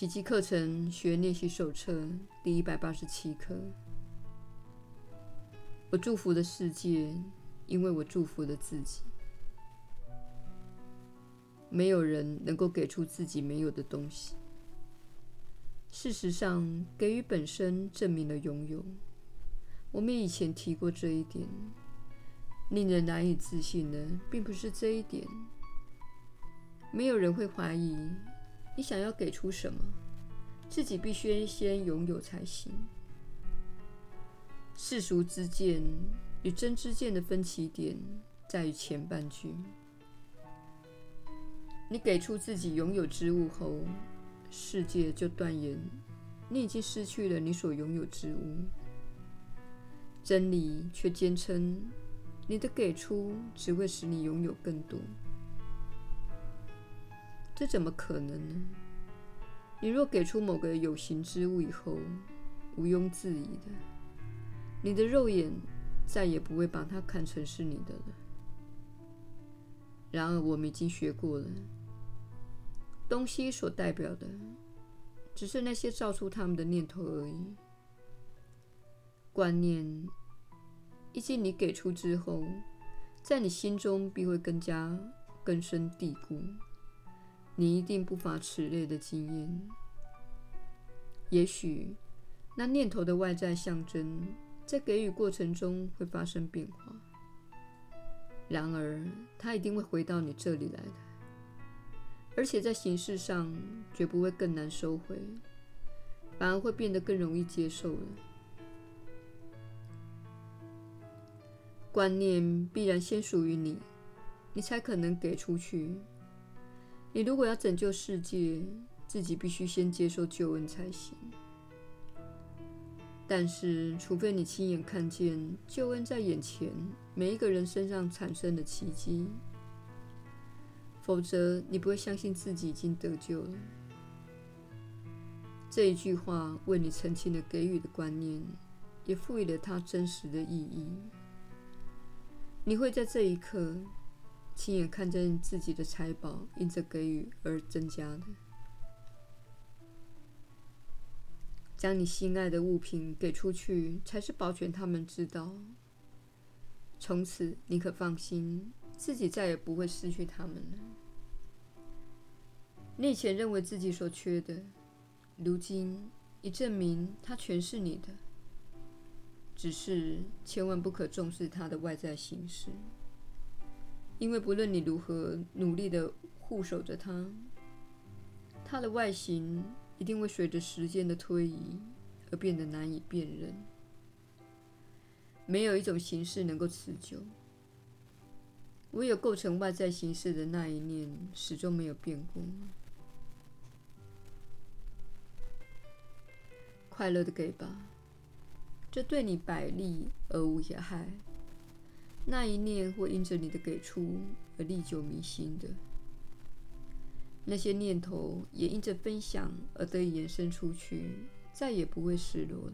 奇迹课程学练习手册第一百八十七课。我祝福了世界，因为我祝福了自己。没有人能够给出自己没有的东西。事实上，给予本身证明了拥有。我们以前提过这一点。令人难以置信的，并不是这一点。没有人会怀疑你想要给出什么，自己必须先拥有才行。世俗之见与真知见的分歧点在于前半句：你给出自己拥有之物后，世界就断言你已经失去了你所拥有之物。真理却坚称。你的给出只会使你拥有更多，这怎么可能呢？你若给出某个有形之物以后，毋庸置疑的，你的肉眼再也不会把它看成是你的了。然而，我们已经学过了，东西所代表的，只是那些造出他们的念头而已，观念。以及你给出之后，在你心中必会更加根深蒂固。你一定不乏此类的经验。也许那念头的外在象征，在给予过程中会发生变化。然而，它一定会回到你这里来的，而且在形式上绝不会更难收回，反而会变得更容易接受了。观念必然先属于你，你才可能给出去。你如果要拯救世界，自己必须先接受救恩才行。但是，除非你亲眼看见救恩在眼前每一个人身上产生的奇迹，否则你不会相信自己已经得救了。这一句话为你澄清了给予的观念，也赋予了它真实的意义。你会在这一刻亲眼看见自己的财宝因着给予而增加的。将你心爱的物品给出去，才是保全他们之道。从此，你可放心，自己再也不会失去他们了。你以前认为自己所缺的，如今已证明它全是你的。只是千万不可重视它的外在形式，因为不论你如何努力的护守着它，它的外形一定会随着时间的推移而变得难以辨认。没有一种形式能够持久，唯有构成外在形式的那一念始终没有变过。快乐的给吧。这对你百利而无一害，那一念会因着你的给出而历久弥新的，那些念头也因着分享而得以延伸出去，再也不会失落了。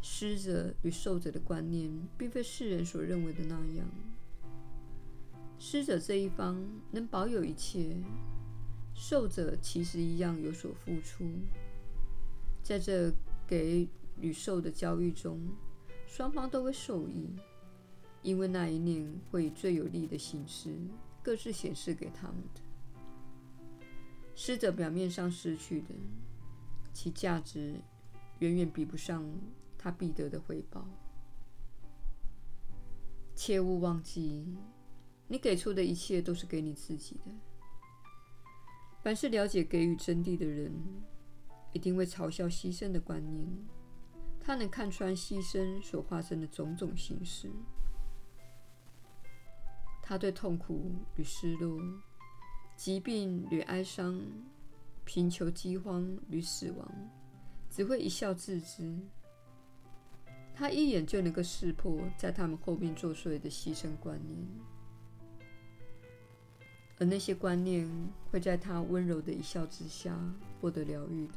施者与受者的观念，并非世人所认为的那样。施者这一方能保有一切，受者其实一样有所付出，在这。给与受的交易中，双方都会受益，因为那一念会以最有利的形式各自显示给他们的。施者表面上失去的，其价值远远比不上他必得的回报。切勿忘记，你给出的一切都是给你自己的。凡是了解给予真谛的人，一定会嘲笑牺牲的观念，他能看穿牺牲所发生的种种形式。他对痛苦与失落、疾病与哀伤、贫穷、饥荒与死亡，只会一笑置之。他一眼就能够识破在他们后面作祟的牺牲观念，而那些观念会在他温柔的一笑之下获得疗愈的。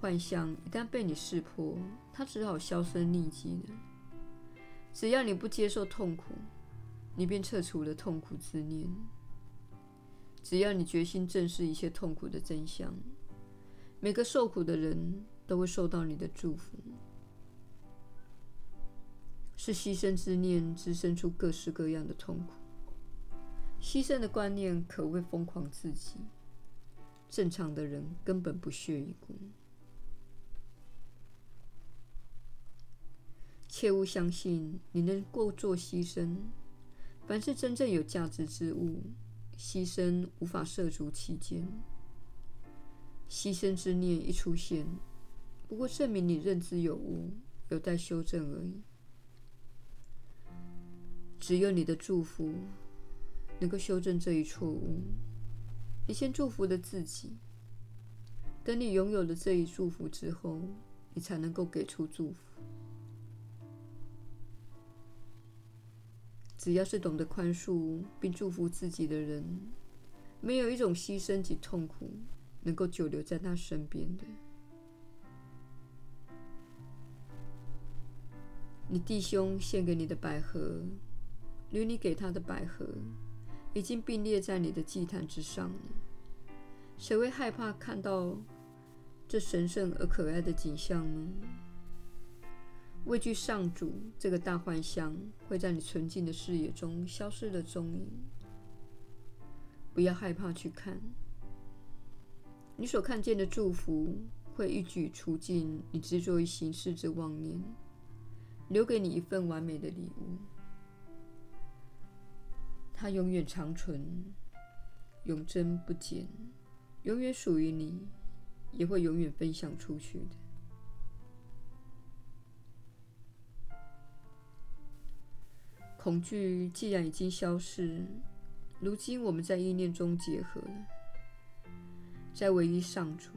幻象一旦被你识破，它只好销声匿迹了。只要你不接受痛苦，你便撤除了痛苦之念。只要你决心正视一切痛苦的真相，每个受苦的人都会受到你的祝福。是牺牲之念滋生出各式各样的痛苦。牺牲的观念可谓疯狂至极，正常的人根本不屑一顾。切勿相信你能够做牺牲。凡是真正有价值之物，牺牲无法涉足其间。牺牲之念一出现，不过证明你认知有误，有待修正而已。只有你的祝福能够修正这一错误。你先祝福了自己，等你拥有了这一祝福之后，你才能够给出祝福。只要是懂得宽恕并祝福自己的人，没有一种牺牲及痛苦能够久留在他身边的。你弟兄献给你的百合，与你给他的百合，已经并列在你的祭坛之上了。谁会害怕看到这神圣而可爱的景象呢？畏惧上主这个大幻象会在你纯净的视野中消失的踪影。不要害怕去看，你所看见的祝福会一举除尽你执着于形式之妄念，留给你一份完美的礼物。它永远长存，永贞不减，永远属于你，也会永远分享出去的。恐惧既然已经消失，如今我们在意念中结合了，在唯一上主、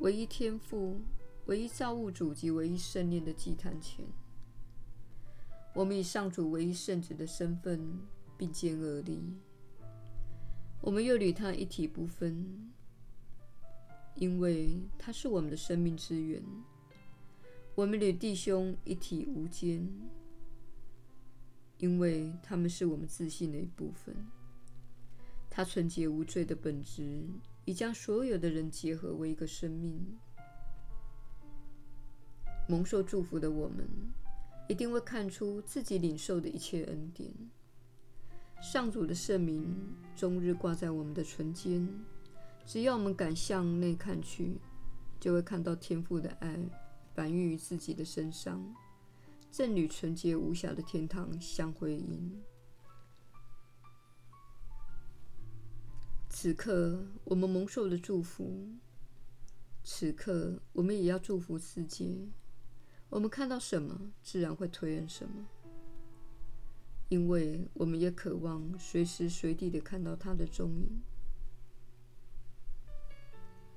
唯一天父、唯一造物主及唯一圣念的祭坛前，我们以上主唯一圣子的身份并肩而立，我们又与他一体不分，因为他是我们的生命之源，我们与弟兄一体无间。因为他们是我们自信的一部分，他纯洁无罪的本质已将所有的人结合为一个生命。蒙受祝福的我们，一定会看出自己领受的一切恩典。上主的圣名终日挂在我们的唇间，只要我们敢向内看去，就会看到天父的爱繁育于自己的身上。正与纯洁无瑕的天堂相辉映。此刻，我们蒙受了祝福；此刻，我们也要祝福世界。我们看到什么，自然会推恩什么，因为我们也渴望随时随地的看到他的踪影。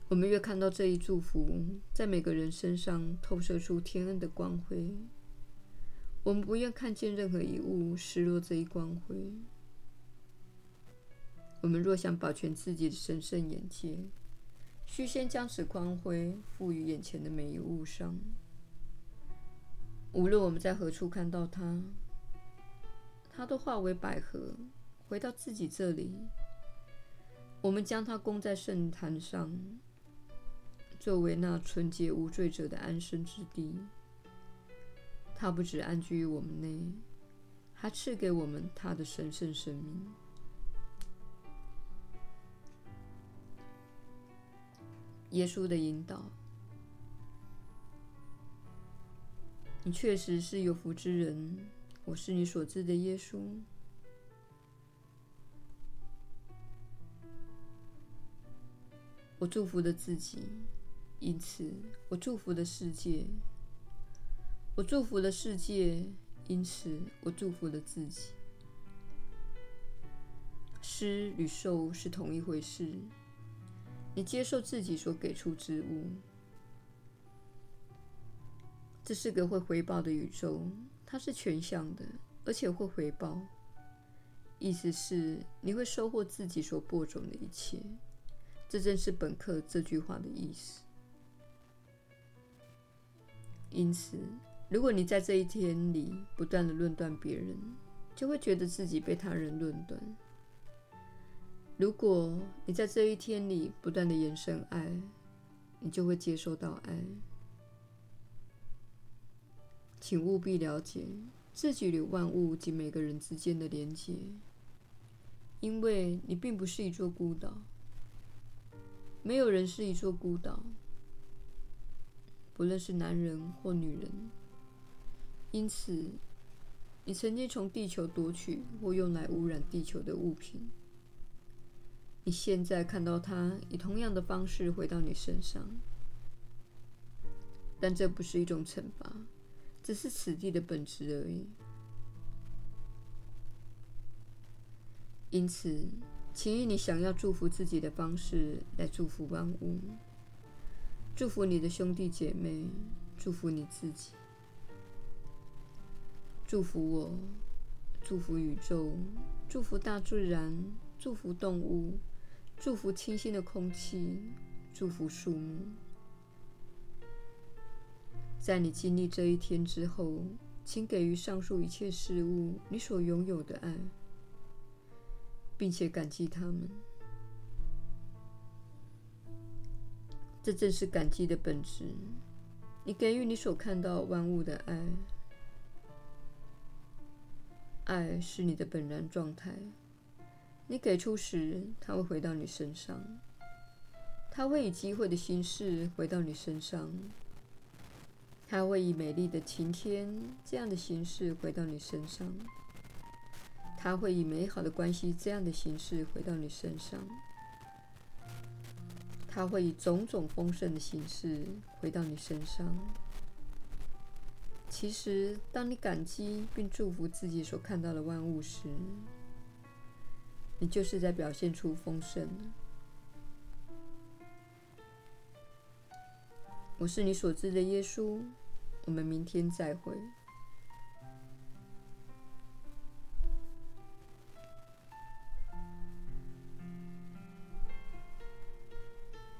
我们越看到这一祝福在每个人身上透射出天恩的光辉。我们不愿看见任何一物失落这一光辉。我们若想保全自己的神圣眼界，须先将此光辉赋予眼前的每一物上。无论我们在何处看到它，它都化为百合，回到自己这里。我们将它供在圣坛上，作为那纯洁无罪者的安身之地。他不只安居于我们内，还赐给我们他的神圣生命。耶稣的引导，你确实是有福之人。我是你所知的耶稣。我祝福了自己，因此我祝福了世界。我祝福了世界，因此我祝福了自己。施与受是同一回事。你接受自己所给出之物，这是个会回报的宇宙，它是全向的，而且会回报。意思是你会收获自己所播种的一切。这正是本课这句话的意思。因此。如果你在这一天里不断地论断别人，就会觉得自己被他人论断。如果你在这一天里不断的延伸爱，你就会接受到爱。请务必了解自己与万物及每个人之间的连结，因为你并不是一座孤岛，没有人是一座孤岛，不论是男人或女人。因此，你曾经从地球夺取或用来污染地球的物品。你现在看到它以同样的方式回到你身上，但这不是一种惩罚，只是此地的本质而已。因此，请以你想要祝福自己的方式来祝福万物，祝福你的兄弟姐妹，祝福你自己，祝福我，祝福宇宙，祝福大自然，祝福动物。祝福清新的空气，祝福树木。在你经历这一天之后，请给予上述一切事物你所拥有的爱，并且感激他们。这正是感激的本质。你给予你所看到万物的爱，爱是你的本然状态。你给出时，它会回到你身上；它会以机会的形式回到你身上；它会以美丽的晴天这样的形式回到你身上；它会以美好的关系这样的形式回到你身上；它会以种种丰盛的形式回到你身上。其实，当你感激并祝福自己所看到的万物时，你就是在表现出丰盛。我是你所知的耶稣，我们明天再会。